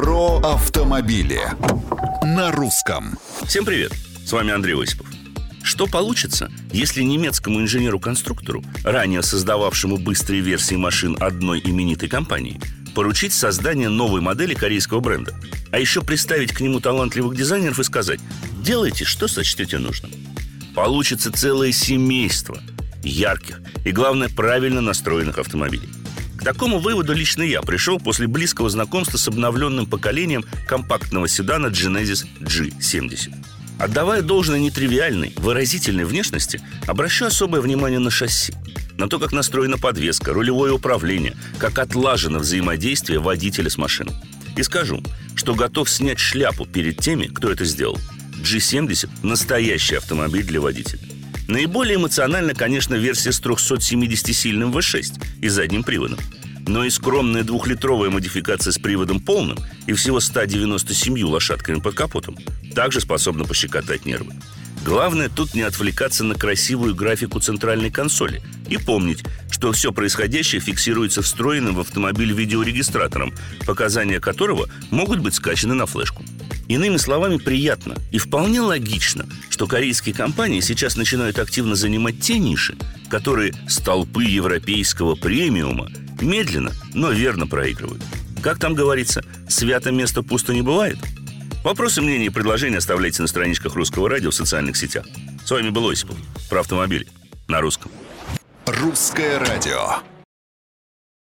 Про автомобили на русском. Всем привет! С вами Андрей Осипов. Что получится, если немецкому инженеру-конструктору, ранее создававшему быстрые версии машин одной именитой компании, поручить создание новой модели корейского бренда, а еще представить к нему талантливых дизайнеров и сказать «делайте, что сочтете нужным». Получится целое семейство ярких и, главное, правильно настроенных автомобилей. К такому выводу лично я пришел после близкого знакомства с обновленным поколением компактного седана Genesis G70. Отдавая должное нетривиальной, выразительной внешности, обращу особое внимание на шасси, на то, как настроена подвеска, рулевое управление, как отлажено взаимодействие водителя с машиной. И скажу, что готов снять шляпу перед теми, кто это сделал. G70 – настоящий автомобиль для водителя. Наиболее эмоциональна, конечно, версия с 370-сильным V6 и задним приводом. Но и скромная двухлитровая модификация с приводом полным и всего 197 лошадками под капотом также способна пощекотать нервы. Главное тут не отвлекаться на красивую графику центральной консоли и помнить, что все происходящее фиксируется встроенным в автомобиль видеорегистратором, показания которого могут быть скачаны на флешку. Иными словами, приятно и вполне логично, что корейские компании сейчас начинают активно занимать те ниши, которые столпы европейского премиума медленно, но верно проигрывают. Как там говорится, свято место пусто не бывает. Вопросы, мнения и предложения оставляйте на страничках Русского радио в социальных сетях. С вами был Осипов. Про автомобили. На русском. Русское радио.